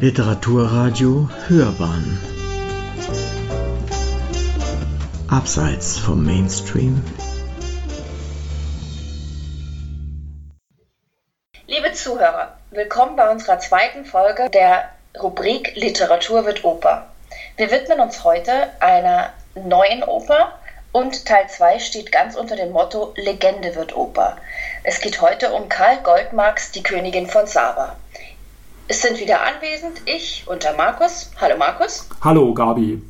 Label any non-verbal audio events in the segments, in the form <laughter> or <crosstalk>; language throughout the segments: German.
Literaturradio Hörbahn Abseits vom Mainstream Liebe Zuhörer, willkommen bei unserer zweiten Folge der Rubrik Literatur wird Oper. Wir widmen uns heute einer neuen Oper und Teil 2 steht ganz unter dem Motto Legende wird Oper. Es geht heute um Karl Goldmarks Die Königin von Saba. Es sind wieder anwesend ich und der Markus. Hallo Markus. Hallo Gabi.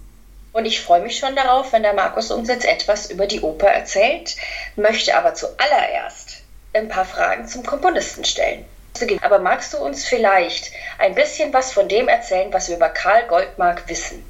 Und ich freue mich schon darauf, wenn der Markus uns jetzt etwas über die Oper erzählt, möchte aber zuallererst ein paar Fragen zum Komponisten stellen. Aber magst du uns vielleicht ein bisschen was von dem erzählen, was wir über Karl Goldmark wissen?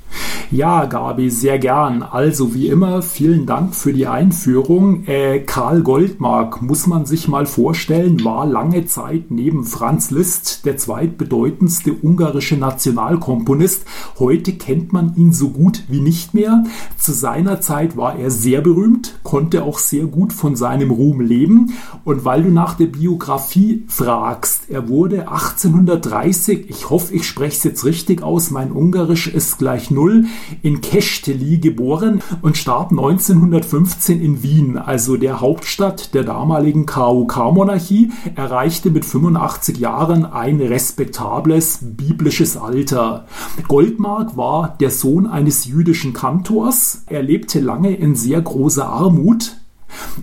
Ja, Gabi, sehr gern. Also wie immer, vielen Dank für die Einführung. Äh, Karl Goldmark, muss man sich mal vorstellen, war lange Zeit neben Franz Liszt der zweitbedeutendste ungarische Nationalkomponist. Heute kennt man ihn so gut wie nicht mehr. Zu seiner Zeit war er sehr berühmt, konnte auch sehr gut von seinem Ruhm leben. Und weil du nach der Biografie fragst, er wurde 1830, ich hoffe, ich spreche es jetzt richtig aus, mein Ungarisch ist gleich null, in Kechteli geboren und starb 1915 in Wien, also der Hauptstadt der damaligen KUK-Monarchie, erreichte mit 85 Jahren ein respektables biblisches Alter. Goldmark war der Sohn eines jüdischen Kantors. Er lebte lange in sehr großer Armut,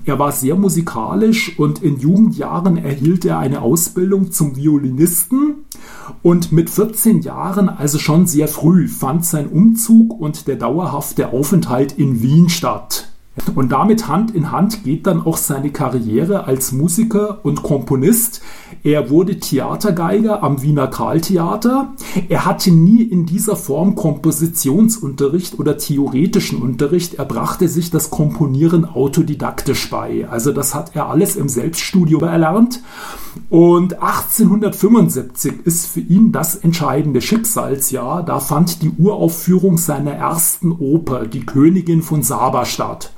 er war sehr musikalisch und in Jugendjahren erhielt er eine Ausbildung zum Violinisten und mit 14 Jahren, also schon sehr früh, fand sein Umzug und der dauerhafte Aufenthalt in Wien statt. Und damit Hand in Hand geht dann auch seine Karriere als Musiker und Komponist. Er wurde Theatergeiger am Wiener Karltheater. Er hatte nie in dieser Form Kompositionsunterricht oder theoretischen Unterricht. Er brachte sich das Komponieren autodidaktisch bei. Also das hat er alles im Selbststudio erlernt. Und 1875 ist für ihn das entscheidende Schicksalsjahr. Da fand die Uraufführung seiner ersten Oper, Die Königin von Saba, statt.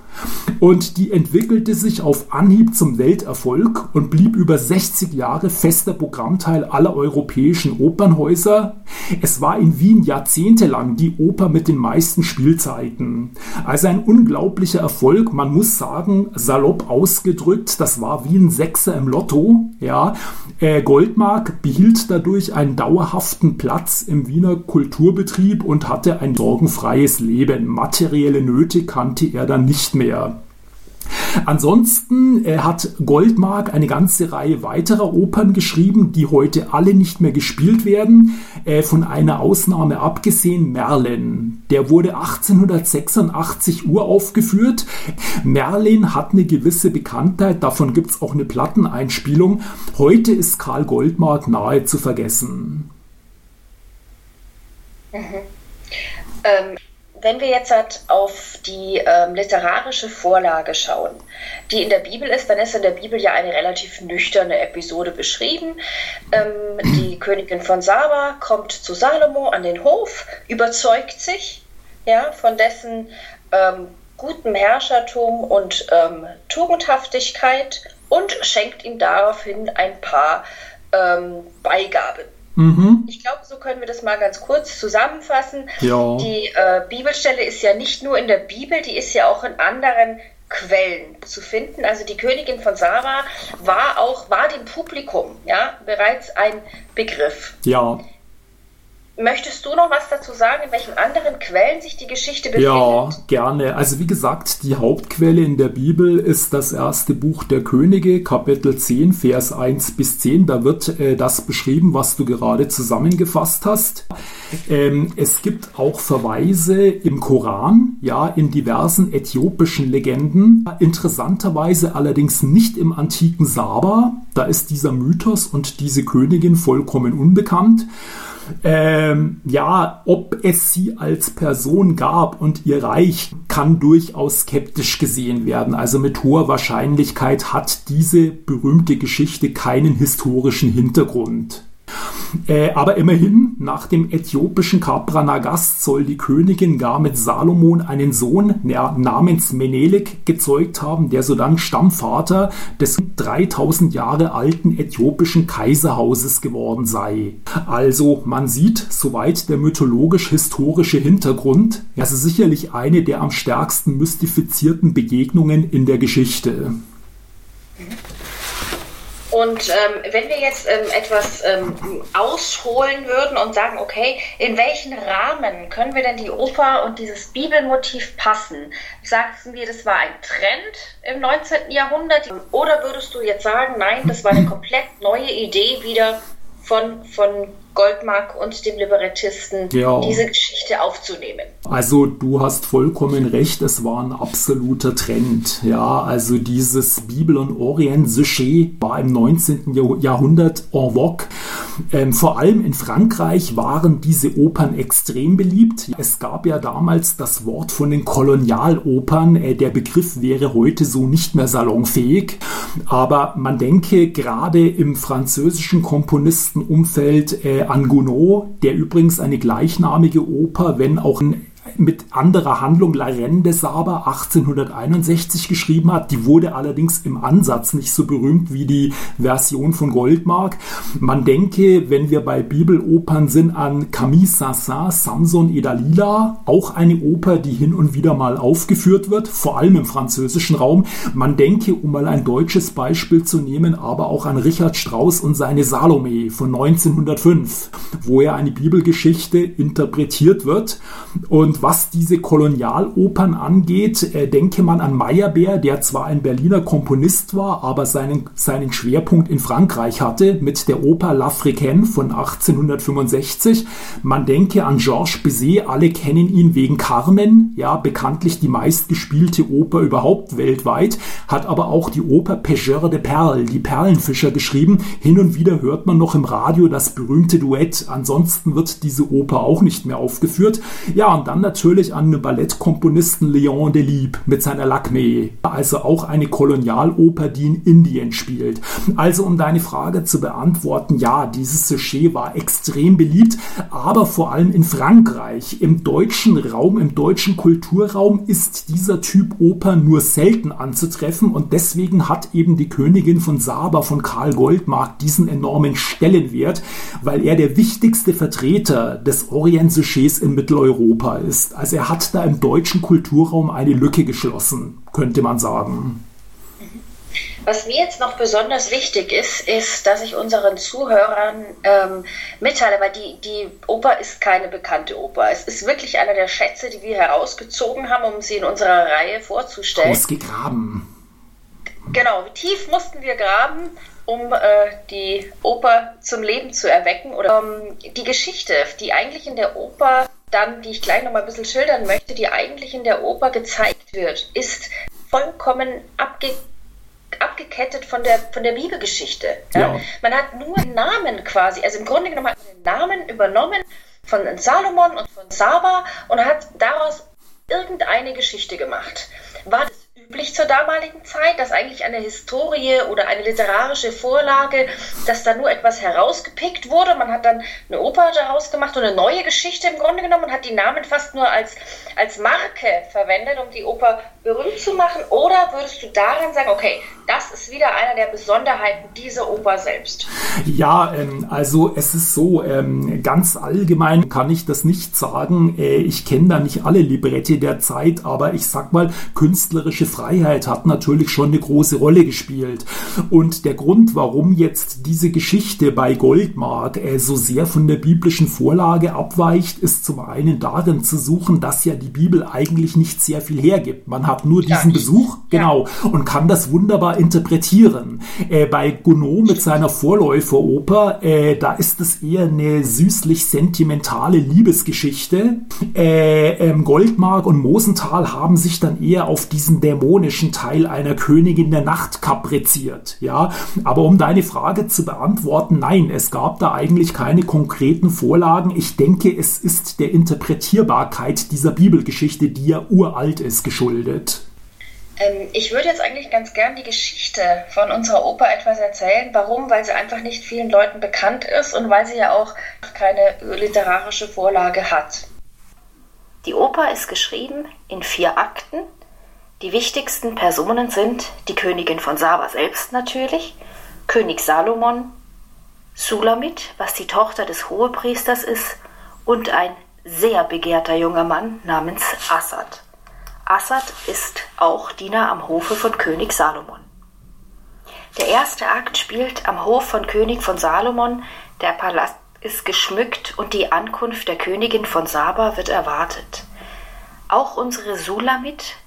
Und die entwickelte sich auf Anhieb zum Welterfolg und blieb über 60 Jahre fester Programmteil aller europäischen Opernhäuser. Es war in Wien jahrzehntelang die Oper mit den meisten Spielzeiten. Also ein unglaublicher Erfolg. Man muss sagen, salopp ausgedrückt, das war wie ein Sechser im Lotto. Ja, äh, Goldmark behielt dadurch einen dauerhaften Platz im Wiener Kulturbetrieb und hatte ein sorgenfreies Leben. Materielle Nöte kannte er dann nicht mehr. Ansonsten äh, hat Goldmark eine ganze Reihe weiterer Opern geschrieben, die heute alle nicht mehr gespielt werden. Äh, von einer Ausnahme abgesehen, Merlin. Der wurde 1886 uraufgeführt. Merlin hat eine gewisse Bekanntheit, davon gibt es auch eine Platteneinspielung. Heute ist Karl Goldmark nahe zu vergessen. Mhm. Ähm, wenn wir jetzt halt auf die ähm, literarische Vorlage schauen, die in der Bibel ist, dann ist in der Bibel ja eine relativ nüchterne Episode beschrieben. Ähm, die <clears throat> Königin von Saba kommt zu Salomo an den Hof, überzeugt sich ja, von dessen ähm, gutem Herrschertum und ähm, Tugendhaftigkeit und schenkt ihm daraufhin ein paar ähm, Beigaben. Mhm. Ich glaube, so können wir das mal ganz kurz zusammenfassen. Ja. Die äh, Bibelstelle ist ja nicht nur in der Bibel, die ist ja auch in anderen Quellen zu finden. Also die Königin von Saba war auch, war dem Publikum ja bereits ein Begriff. Ja. Möchtest du noch was dazu sagen, in welchen anderen Quellen sich die Geschichte befindet? Ja, gerne. Also wie gesagt, die Hauptquelle in der Bibel ist das erste Buch der Könige, Kapitel 10, Vers 1 bis 10. Da wird äh, das beschrieben, was du gerade zusammengefasst hast. Ähm, es gibt auch Verweise im Koran, ja, in diversen äthiopischen Legenden. Interessanterweise allerdings nicht im antiken Saba. Da ist dieser Mythos und diese Königin vollkommen unbekannt. Ähm, ja, ob es sie als Person gab und ihr Reich kann durchaus skeptisch gesehen werden. Also mit hoher Wahrscheinlichkeit hat diese berühmte Geschichte keinen historischen Hintergrund. Äh, aber immerhin, nach dem äthiopischen Kapranagast soll die Königin gar mit Salomon einen Sohn namens Menelik gezeugt haben, der sodann Stammvater des 3000 Jahre alten äthiopischen Kaiserhauses geworden sei. Also man sieht, soweit der mythologisch-historische Hintergrund, also sicherlich eine der am stärksten mystifizierten Begegnungen in der Geschichte. Und ähm, wenn wir jetzt ähm, etwas ähm, ausholen würden und sagen, okay, in welchen Rahmen können wir denn die Oper und dieses Bibelmotiv passen? Sagten wir, das war ein Trend im 19. Jahrhundert? Oder würdest du jetzt sagen, nein, das war eine komplett neue Idee wieder von, von Goldmark und dem Librettisten, ja. diese Geschichte aufzunehmen. Also du hast vollkommen recht, es war ein absoluter Trend. Ja, also dieses Bibel- und Orient-Sujet war im 19. Jahrhundert en vogue. Ähm, vor allem in Frankreich waren diese Opern extrem beliebt. Es gab ja damals das Wort von den Kolonialopern. Äh, der Begriff wäre heute so nicht mehr salonfähig. Aber man denke gerade im französischen Komponistenumfeld äh, an Gounod, der übrigens eine gleichnamige Oper, wenn auch ein mit anderer Handlung La Reine de Saba 1861 geschrieben hat. Die wurde allerdings im Ansatz nicht so berühmt wie die Version von Goldmark. Man denke, wenn wir bei Bibelopern sind, an Camille Saint-Saëns, Samson et Dalila, auch eine Oper, die hin und wieder mal aufgeführt wird, vor allem im französischen Raum. Man denke, um mal ein deutsches Beispiel zu nehmen, aber auch an Richard Strauss und seine Salome von 1905, wo ja eine Bibelgeschichte interpretiert wird. Und was diese Kolonialopern angeht, äh, denke man an Meyerbeer, der zwar ein Berliner Komponist war, aber seinen, seinen Schwerpunkt in Frankreich hatte mit der Oper L'Africaine von 1865. Man denke an Georges Bizet, alle kennen ihn wegen Carmen, ja, bekanntlich die meistgespielte Oper überhaupt weltweit, hat aber auch die Oper Pêcheur de Perles, die Perlenfischer geschrieben. Hin und wieder hört man noch im Radio das berühmte Duett. Ansonsten wird diese Oper auch nicht mehr aufgeführt. Ja, und dann natürlich an den Ballettkomponisten Leon Delibes mit seiner Lakme, also auch eine Kolonialoper, die in Indien spielt. Also um deine Frage zu beantworten, ja, dieses Sujet war extrem beliebt, aber vor allem in Frankreich. Im deutschen Raum, im deutschen Kulturraum ist dieser Typ Oper nur selten anzutreffen und deswegen hat eben die Königin von Saba von Karl Goldmark diesen enormen Stellenwert, weil er der wichtigste Vertreter des Orient-Sujets in Mitteleuropa ist. Also er hat da im deutschen Kulturraum eine Lücke geschlossen, könnte man sagen. Was mir jetzt noch besonders wichtig ist, ist, dass ich unseren Zuhörern ähm, mitteile, weil die, die Oper ist keine bekannte Oper. Es ist wirklich einer der Schätze, die wir herausgezogen haben, um sie in unserer Reihe vorzustellen. Ausgegraben. Genau, tief mussten wir graben, um äh, die Oper zum Leben zu erwecken. Oder ähm, die Geschichte, die eigentlich in der Oper dann, die ich gleich noch mal ein bisschen schildern möchte, die eigentlich in der Oper gezeigt wird, ist vollkommen abge abgekettet von der, von der Bibelgeschichte. Ja? Ja. Man hat nur Namen quasi, also im Grunde genommen hat man den Namen übernommen von Salomon und von Saba und hat daraus irgendeine Geschichte gemacht. War das üblich zur damaligen Zeit, dass eigentlich eine Historie oder eine literarische Vorlage, dass da nur etwas herausgepickt wurde. Man hat dann eine Oper daraus gemacht und eine neue Geschichte im Grunde genommen und hat die Namen fast nur als, als Marke verwendet, um die Oper berühmt zu machen? Oder würdest du darin sagen, okay, das ist wieder einer der Besonderheiten dieser Oper selbst? Ja, ähm, also es ist so, ähm, ganz allgemein kann ich das nicht sagen. Äh, ich kenne da nicht alle Libretti der Zeit, aber ich sag mal, künstlerische Freiheit hat natürlich schon eine große Rolle gespielt. Und der Grund, warum jetzt diese Geschichte bei Goldmark äh, so sehr von der biblischen Vorlage abweicht, ist zum einen darin zu suchen, dass ja die Bibel eigentlich nicht sehr viel hergibt. Man hat nur diesen ja. Besuch, genau, ja. und kann das wunderbar interpretieren. Äh, bei Gounod mit seiner Vorläuferoper, äh, da ist es eher eine süßlich sentimentale Liebesgeschichte. Äh, ähm, Goldmark und Mosenthal haben sich dann eher auf diesen dämonischen Teil einer Königin der Nacht kapriziert, ja. Aber um deine Frage zu beantworten, nein, es gab da eigentlich keine konkreten Vorlagen. Ich denke, es ist der Interpretierbarkeit dieser Bibelgeschichte, die ja uralt ist, geschuldet. Ähm, ich würde jetzt eigentlich ganz gern die Geschichte von unserer Oper etwas erzählen. Warum? Weil sie einfach nicht vielen Leuten bekannt ist und weil sie ja auch keine literarische Vorlage hat. Die Oper ist geschrieben in vier Akten. Die wichtigsten Personen sind die Königin von Saba selbst natürlich, König Salomon, Sulamit, was die Tochter des Hohepriesters ist, und ein sehr begehrter junger Mann namens Assad. Assad ist auch Diener am Hofe von König Salomon. Der erste Akt spielt am Hof von König von Salomon. Der Palast ist geschmückt und die Ankunft der Königin von Saba wird erwartet. Auch unsere Sulamit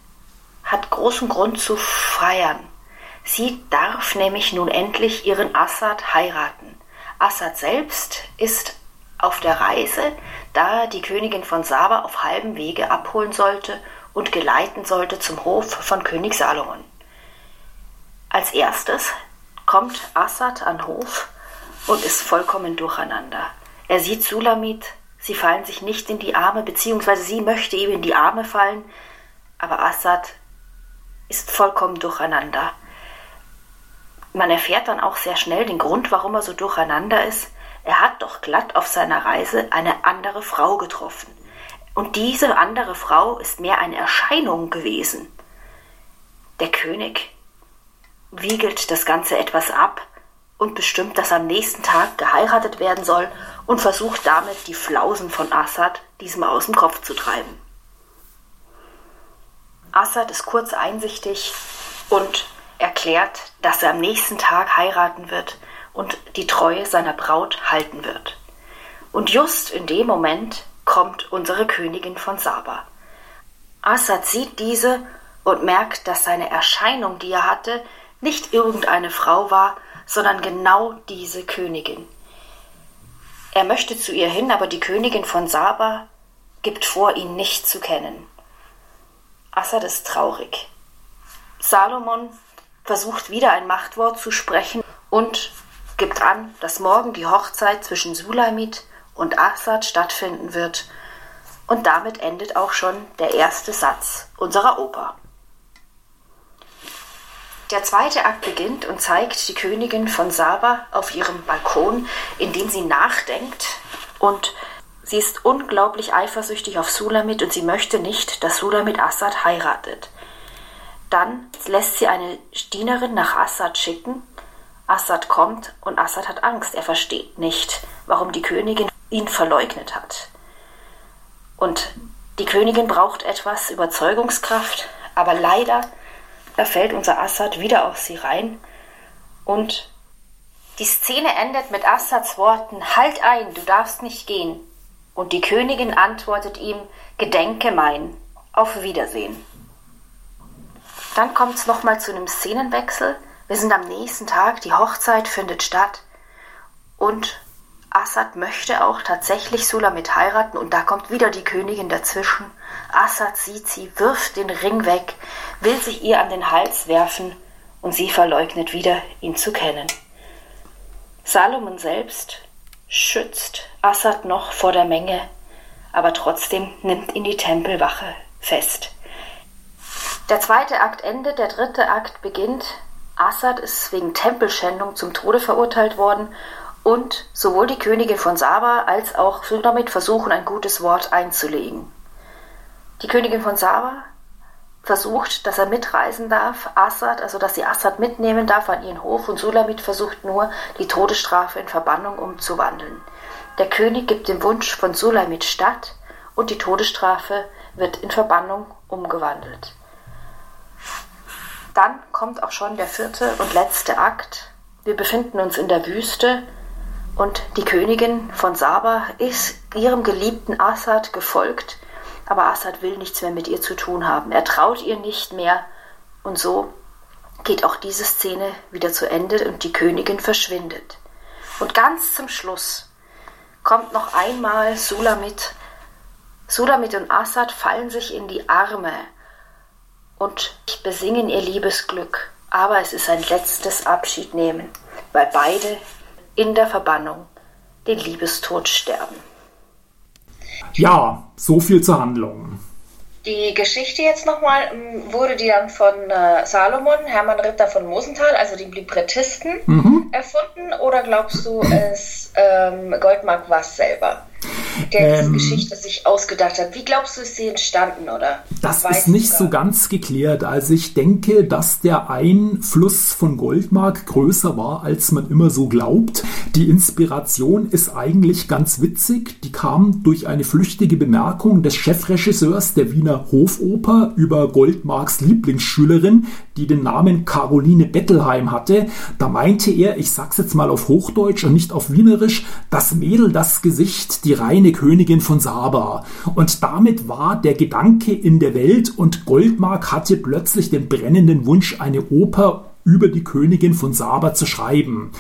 hat großen Grund zu feiern. Sie darf nämlich nun endlich ihren Assad heiraten. Assad selbst ist auf der Reise, da er die Königin von Saba auf halbem Wege abholen sollte und geleiten sollte zum Hof von König Salomon. Als erstes kommt Assad an Hof und ist vollkommen durcheinander. Er sieht Sulamit, sie fallen sich nicht in die Arme, beziehungsweise sie möchte ihm in die Arme fallen, aber Assad ist vollkommen durcheinander. Man erfährt dann auch sehr schnell den Grund, warum er so durcheinander ist. Er hat doch glatt auf seiner Reise eine andere Frau getroffen. Und diese andere Frau ist mehr eine Erscheinung gewesen. Der König wiegelt das Ganze etwas ab und bestimmt, dass am nächsten Tag geheiratet werden soll und versucht damit die Flausen von Assad diesem aus dem Kopf zu treiben. Assad ist kurz einsichtig und erklärt, dass er am nächsten Tag heiraten wird und die Treue seiner Braut halten wird. Und just in dem Moment kommt unsere Königin von Saba. Assad sieht diese und merkt, dass seine Erscheinung, die er hatte, nicht irgendeine Frau war, sondern genau diese Königin. Er möchte zu ihr hin, aber die Königin von Saba gibt vor, ihn nicht zu kennen. Assad ist traurig. Salomon versucht wieder ein Machtwort zu sprechen und gibt an, dass morgen die Hochzeit zwischen Sulamit und Assad stattfinden wird. Und damit endet auch schon der erste Satz unserer Oper. Der zweite Akt beginnt und zeigt die Königin von Saba auf ihrem Balkon, in dem sie nachdenkt und sie ist unglaublich eifersüchtig auf Sulamit und sie möchte nicht, dass Sulamit Assad heiratet. Dann lässt sie eine Dienerin nach Assad schicken. Assad kommt und Assad hat Angst. Er versteht nicht, warum die Königin ihn verleugnet hat. Und die Königin braucht etwas Überzeugungskraft, aber leider, da fällt unser Assad wieder auf sie rein und die Szene endet mit Assads Worten Halt ein, du darfst nicht gehen. Und die Königin antwortet ihm Gedenke mein, auf Wiedersehen. Dann kommt es nochmal zu einem Szenenwechsel. Wir sind am nächsten Tag, die Hochzeit findet statt und Assad möchte auch tatsächlich Sulamit heiraten und da kommt wieder die Königin dazwischen. Assad sieht sie, wirft den Ring weg, will sich ihr an den Hals werfen und sie verleugnet wieder, ihn zu kennen. Salomon selbst schützt Assad noch vor der Menge, aber trotzdem nimmt ihn die Tempelwache fest. Der zweite Akt endet, der dritte Akt beginnt. Assad ist wegen Tempelschändung zum Tode verurteilt worden und sowohl die Königin von Saba als auch Sulamit versuchen, ein gutes Wort einzulegen. Die Königin von Saba versucht, dass er mitreisen darf, Assad, also dass sie Assad mitnehmen darf an ihren Hof und Sulamit versucht nur, die Todesstrafe in Verbannung umzuwandeln. Der König gibt dem Wunsch von Sulamit statt und die Todesstrafe wird in Verbannung umgewandelt. Dann kommt auch schon der vierte und letzte Akt. Wir befinden uns in der Wüste und die Königin von Saba ist ihrem geliebten Assad gefolgt, aber Assad will nichts mehr mit ihr zu tun haben. Er traut ihr nicht mehr und so geht auch diese Szene wieder zu Ende und die Königin verschwindet. Und ganz zum Schluss kommt noch einmal Sulamit. Sulamit und Assad fallen sich in die Arme und besingen ihr Liebesglück. Aber es ist ein letztes Abschiednehmen, weil beide in der Verbannung den Liebestod sterben. Ja, so viel zur Handlung. Die Geschichte jetzt nochmal, ähm, wurde die dann von äh, Salomon, Hermann Ritter von Mosenthal, also dem Librettisten, mhm. erfunden oder glaubst du, es ähm, Goldmark war es selber? Der ähm, diese Geschichte sich ausgedacht hat. Wie glaubst du, ist sie entstanden, oder? Das ist nicht sogar? so ganz geklärt. Also ich denke, dass der Einfluss von Goldmark größer war, als man immer so glaubt. Die Inspiration ist eigentlich ganz witzig. Die kam durch eine flüchtige Bemerkung des Chefregisseurs der Wiener Hofoper über Goldmarks Lieblingsschülerin, die den Namen Caroline Bettelheim hatte. Da meinte er, ich sag's jetzt mal auf Hochdeutsch und nicht auf Wienerisch, das Mädel, das Gesicht, die reine Königin von Saba. Und damit war der Gedanke in der Welt und Goldmark hatte plötzlich den brennenden Wunsch, eine Oper über die Königin von Saba zu schreiben.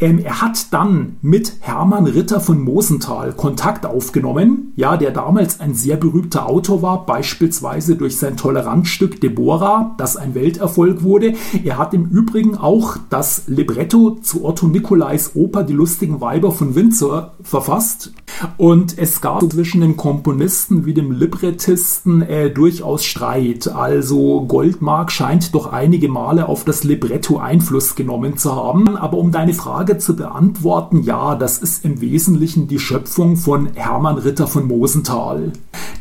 Ähm, er hat dann mit Hermann Ritter von Mosenthal Kontakt aufgenommen, ja, der damals ein sehr berühmter Autor war, beispielsweise durch sein Toleranzstück Deborah, das ein Welterfolg wurde. Er hat im Übrigen auch das Libretto zu Otto Nicolais Oper Die lustigen Weiber von Windsor verfasst. Und es gab zwischen den Komponisten wie dem Librettisten äh, durchaus Streit. Also Goldmark scheint doch einige Male auf das Libretto Libretto Einfluss genommen zu haben. Aber um deine Frage zu beantworten, ja, das ist im Wesentlichen die Schöpfung von Hermann Ritter von Mosenthal,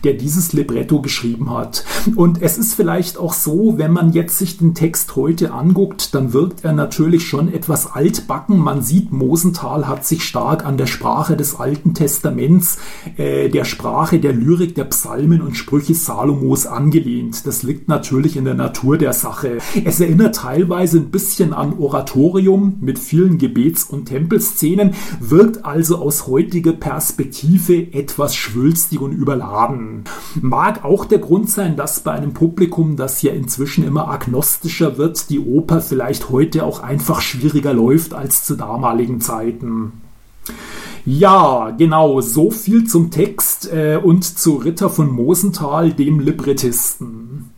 der dieses Libretto geschrieben hat. Und es ist vielleicht auch so, wenn man jetzt sich den Text heute anguckt, dann wirkt er natürlich schon etwas altbacken. Man sieht, Mosenthal hat sich stark an der Sprache des Alten Testaments, äh, der Sprache der Lyrik, der Psalmen und Sprüche Salomos angelehnt. Das liegt natürlich in der Natur der Sache. Es erinnert teilweise ein bisschen an Oratorium mit vielen Gebets- und Tempelszenen, wirkt also aus heutiger Perspektive etwas schwülstig und überladen. Mag auch der Grund sein, dass bei einem Publikum, das ja inzwischen immer agnostischer wird, die Oper vielleicht heute auch einfach schwieriger läuft als zu damaligen Zeiten. Ja, genau, so viel zum Text äh, und zu Ritter von Mosenthal, dem Librettisten.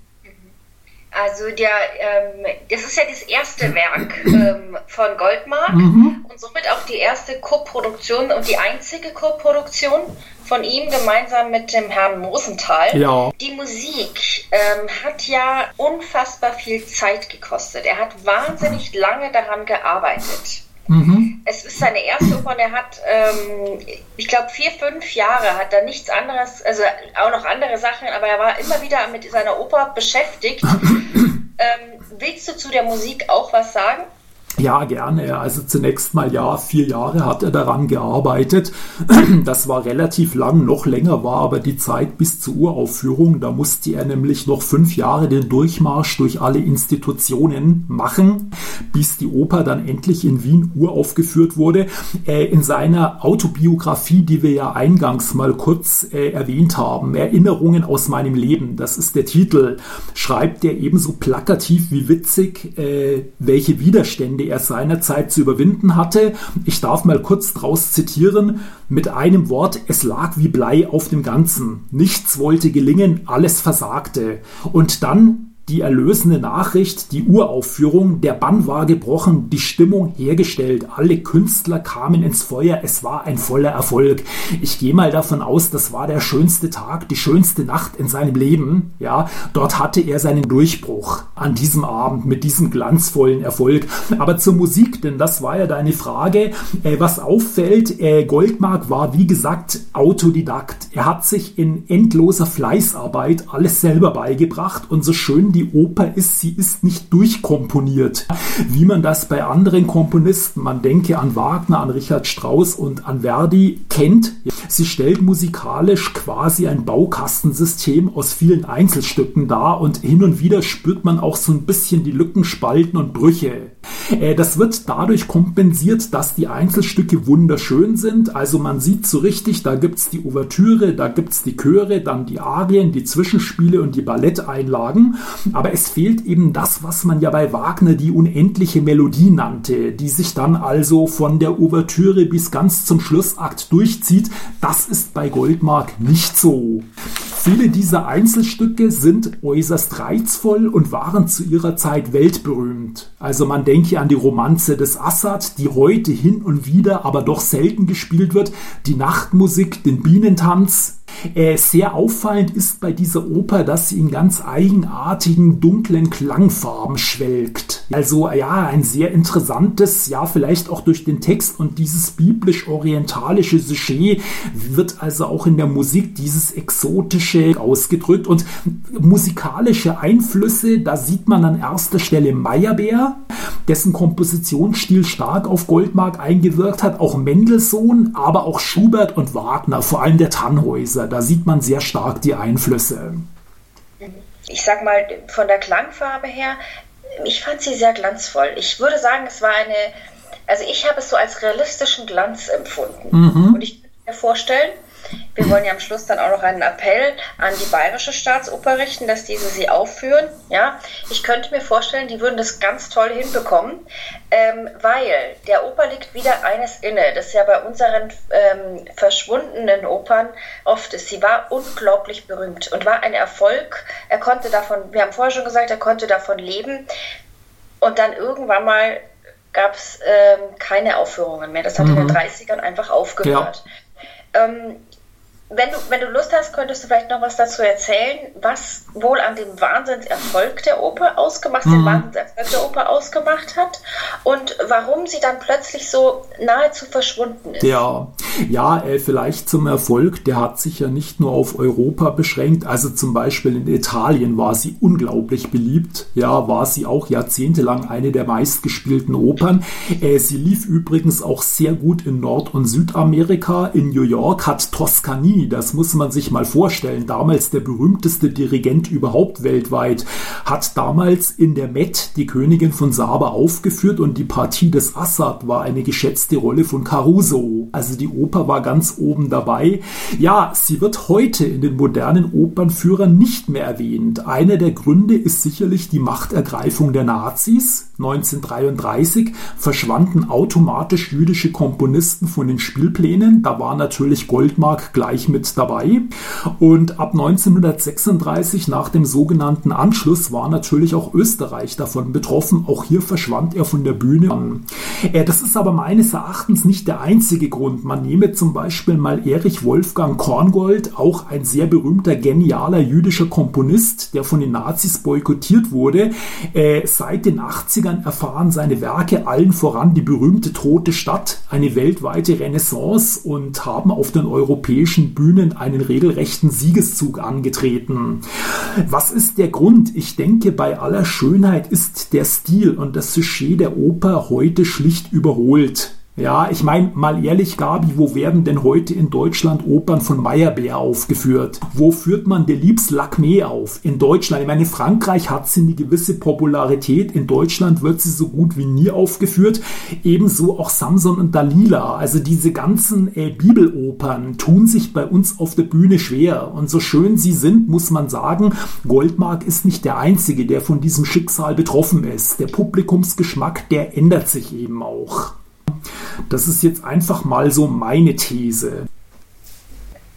Also der, ähm, das ist ja das erste Werk <clears throat> ähm, von Goldmark mhm. und somit auch die erste Co-Produktion und die einzige Co-Produktion von ihm gemeinsam mit dem Herrn Mosenthal. Ja. Die Musik ähm, hat ja unfassbar viel Zeit gekostet. Er hat wahnsinnig lange daran gearbeitet. Mhm. Es ist seine erste Oper und er hat, ähm, ich glaube, vier, fünf Jahre hat er nichts anderes, also auch noch andere Sachen, aber er war immer wieder mit seiner Oper beschäftigt. <laughs> ähm, willst du zu der Musik auch was sagen? Ja, gerne. Also zunächst mal ja, vier Jahre hat er daran gearbeitet. <clears throat> Das war relativ lang, noch länger war aber die Zeit bis zur Uraufführung. Da musste er nämlich noch fünf Jahre den Durchmarsch durch alle Institutionen machen, bis die Oper dann endlich in Wien uraufgeführt wurde. Äh, in seiner Autobiografie, die wir ja eingangs mal kurz äh, erwähnt haben, Erinnerungen aus meinem Leben, das ist der Titel, schreibt er ebenso plakativ wie witzig, äh, welche Widerstände er seinerzeit zu überwinden hatte. Ich darf mal kurz draus zitieren. Mit einem Wort, es lag wie Blei auf dem Ganzen. Nichts wollte gelingen, alles versagte. Und dann die erlösende Nachricht, die Uraufführung, der Bann war gebrochen, die Stimmung hergestellt, alle Künstler kamen ins Feuer, es war ein voller Erfolg. Ich gehe mal davon aus, das war der schönste Tag, die schönste Nacht in seinem Leben. Ja, dort hatte er seinen Durchbruch an diesem Abend mit diesem glanzvollen Erfolg. Aber zur Musik, denn das war ja deine Frage. Äh, was auffällt, äh, Goldmark war wie gesagt Autodidakt. Er hat sich in endloser Fleißarbeit alles selber beigebracht und so schön die Oper ist, sie ist nicht durchkomponiert, wie man das bei anderen Komponisten, man denke an Wagner, an Richard Strauss und an Verdi, kennt. Sie stellt musikalisch quasi ein Baukastensystem aus vielen Einzelstücken dar und hin und wieder spürt man auch so ein bisschen die Lücken, Spalten und Brüche. Äh, das wird dadurch kompensiert, dass die Einzelstücke wunderschön sind. Also man sieht so richtig, da gibt es die Ouvertüre, da gibt es die Chöre, dann die Arien, die Zwischenspiele und die Balletteinlagen. <laughs> Aber es fehlt eben das, was man ja bei Wagner die unendliche Melodie nannte, die sich dann also von der Ouvertüre bis ganz zum Schlussakt durchzieht. Das ist bei Goldmark nicht so. Viele dieser Einzelstücke sind äußerst reizvoll und waren zu ihrer Zeit weltberühmt. Also man denke an die Romanze des Assad, die heute hin und wieder, aber doch selten gespielt wird, die Nachtmusik, den Bienentanz, sehr auffallend ist bei dieser Oper, dass sie in ganz eigenartigen, dunklen Klangfarben schwelgt. Also ja, ein sehr interessantes, ja vielleicht auch durch den Text und dieses biblisch-orientalische Sujet wird also auch in der Musik dieses exotische ausgedrückt und musikalische Einflüsse, da sieht man an erster Stelle Meyerbeer, dessen Kompositionsstil stark auf Goldmark eingewirkt hat, auch Mendelssohn, aber auch Schubert und Wagner, vor allem der Tannhäuser da sieht man sehr stark die Einflüsse. Ich sag mal, von der Klangfarbe her, ich fand sie sehr glanzvoll. Ich würde sagen, es war eine, also ich habe es so als realistischen Glanz empfunden. Mhm. Und ich kann mir vorstellen, wir wollen ja am Schluss dann auch noch einen Appell an die Bayerische Staatsoper richten, dass diese sie aufführen. Ja, ich könnte mir vorstellen, die würden das ganz toll hinbekommen, ähm, weil der Oper liegt wieder eines inne, das ja bei unseren ähm, verschwundenen Opern oft ist. Sie war unglaublich berühmt und war ein Erfolg. Er konnte davon, wir haben vorher schon gesagt, er konnte davon leben. Und dann irgendwann mal gab es ähm, keine Aufführungen mehr. Das hat mhm. in den 30ern einfach aufgehört. Ja. Ähm, wenn du, wenn du Lust hast, könntest du vielleicht noch was dazu erzählen, was wohl an dem Wahnsinnserfolg der Oper ausgemacht, mhm. den Wahnsinnserfolg der Oper ausgemacht hat und warum sie dann plötzlich so nahezu verschwunden ist. Ja, ja, äh, vielleicht zum Erfolg, der hat sich ja nicht nur auf Europa beschränkt, also zum Beispiel in Italien war sie unglaublich beliebt, ja, war sie auch jahrzehntelang eine der meistgespielten Opern. Äh, sie lief übrigens auch sehr gut in Nord- und Südamerika, in New York hat Toskani das muss man sich mal vorstellen, damals der berühmteste Dirigent überhaupt weltweit, hat damals in der Met die Königin von Saba aufgeführt und die Partie des Assad war eine geschätzte Rolle von Caruso. Also die Oper war ganz oben dabei. Ja, sie wird heute in den modernen Opernführern nicht mehr erwähnt. Einer der Gründe ist sicherlich die Machtergreifung der Nazis. 1933 verschwanden automatisch jüdische Komponisten von den Spielplänen. Da war natürlich Goldmark gleich mit dabei. Und ab 1936, nach dem sogenannten Anschluss, war natürlich auch Österreich davon betroffen. Auch hier verschwand er von der Bühne. Äh, das ist aber meines Erachtens nicht der einzige Grund. Man nehme zum Beispiel mal Erich Wolfgang Korngold, auch ein sehr berühmter, genialer jüdischer Komponist, der von den Nazis boykottiert wurde. Äh, seit den 80 80ern erfahren seine Werke allen voran die berühmte Tote Stadt eine weltweite Renaissance und haben auf den europäischen Bühnen einen regelrechten Siegeszug angetreten. Was ist der Grund? Ich denke, bei aller Schönheit ist der Stil und das Sujet der Oper heute schlicht überholt. Ja, ich meine, mal ehrlich, Gabi, wo werden denn heute in Deutschland Opern von Meyerbeer aufgeführt? Wo führt man Delibes Lacme auf? In Deutschland. Ich meine, in Frankreich hat sie eine gewisse Popularität. In Deutschland wird sie so gut wie nie aufgeführt. Ebenso auch Samson und Dalila. Also diese ganzen äh, Bibelopern tun sich bei uns auf der Bühne schwer. Und so schön sie sind, muss man sagen, Goldmark ist nicht der Einzige, der von diesem Schicksal betroffen ist. Der Publikumsgeschmack, der ändert sich eben auch. Das ist jetzt einfach mal so meine These.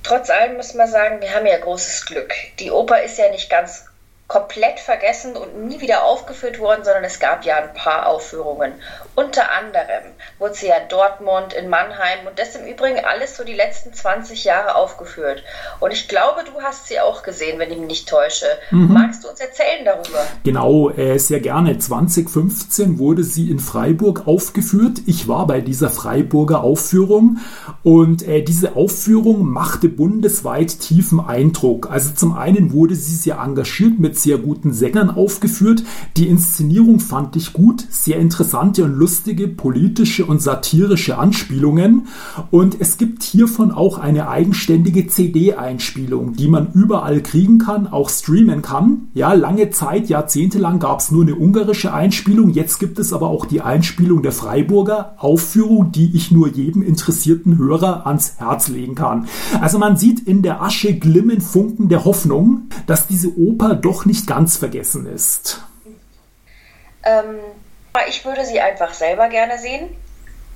Trotz allem muss man sagen, wir haben ja großes Glück. Die Oper ist ja nicht ganz komplett vergessen und nie wieder aufgeführt worden, sondern es gab ja ein paar Aufführungen. Unter anderem wurde sie ja in Dortmund, in Mannheim und das im Übrigen alles so die letzten 20 Jahre aufgeführt. Und ich glaube, du hast sie auch gesehen, wenn ich mich nicht täusche. Mhm. Magst du uns erzählen darüber? Genau, äh, sehr gerne. 2015 wurde sie in Freiburg aufgeführt. Ich war bei dieser Freiburger Aufführung und äh, diese Aufführung machte bundesweit tiefen Eindruck. Also zum einen wurde sie sehr engagiert mit sehr guten Sängern aufgeführt. Die Inszenierung fand ich gut, sehr interessante und lustige politische und satirische Anspielungen. Und es gibt hiervon auch eine eigenständige CD-Einspielung, die man überall kriegen kann, auch streamen kann. Ja, lange Zeit, jahrzehntelang gab es nur eine ungarische Einspielung. Jetzt gibt es aber auch die Einspielung der Freiburger Aufführung, die ich nur jedem interessierten Hörer ans Herz legen kann. Also man sieht in der Asche glimmen Funken der Hoffnung, dass diese Oper doch nicht ganz vergessen ist. Ähm, ich würde sie einfach selber gerne sehen,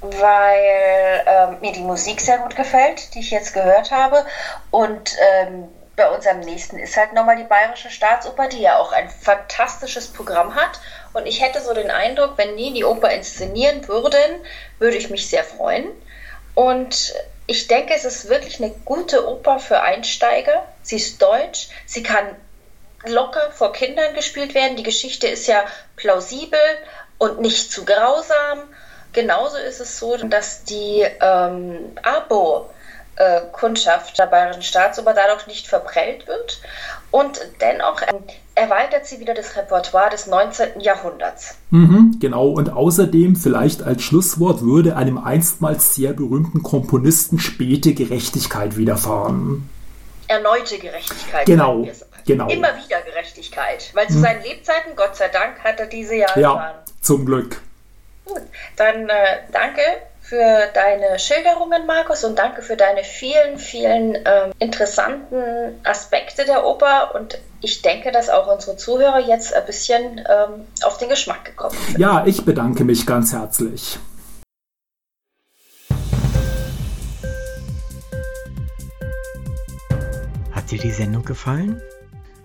weil ähm, mir die Musik sehr gut gefällt, die ich jetzt gehört habe. Und ähm, bei unserem nächsten ist halt nochmal die Bayerische Staatsoper, die ja auch ein fantastisches Programm hat. Und ich hätte so den Eindruck, wenn die die Oper inszenieren würden, würde ich mich sehr freuen. Und ich denke, es ist wirklich eine gute Oper für Einsteiger. Sie ist deutsch, sie kann locker vor Kindern gespielt werden. Die Geschichte ist ja plausibel und nicht zu grausam. Genauso ist es so, dass die ähm, Abo Kundschaft der Bayerischen Staatsoper dadurch nicht verprellt wird und dennoch ähm, erweitert sie wieder das Repertoire des 19. Jahrhunderts. Mhm, genau, und außerdem vielleicht als Schlusswort würde einem einstmals sehr berühmten Komponisten späte Gerechtigkeit widerfahren. Erneute Gerechtigkeit. Genau, genau. Immer wieder Gerechtigkeit, weil zu mhm. seinen Lebzeiten, Gott sei Dank, hat er diese ja Ja, zum Glück. Gut, dann äh, danke für deine Schilderungen, Markus, und danke für deine vielen, vielen ähm, interessanten Aspekte der Oper. Und ich denke, dass auch unsere Zuhörer jetzt ein bisschen ähm, auf den Geschmack gekommen sind. Ja, ich bedanke mich ganz herzlich. Hat dir die Sendung gefallen?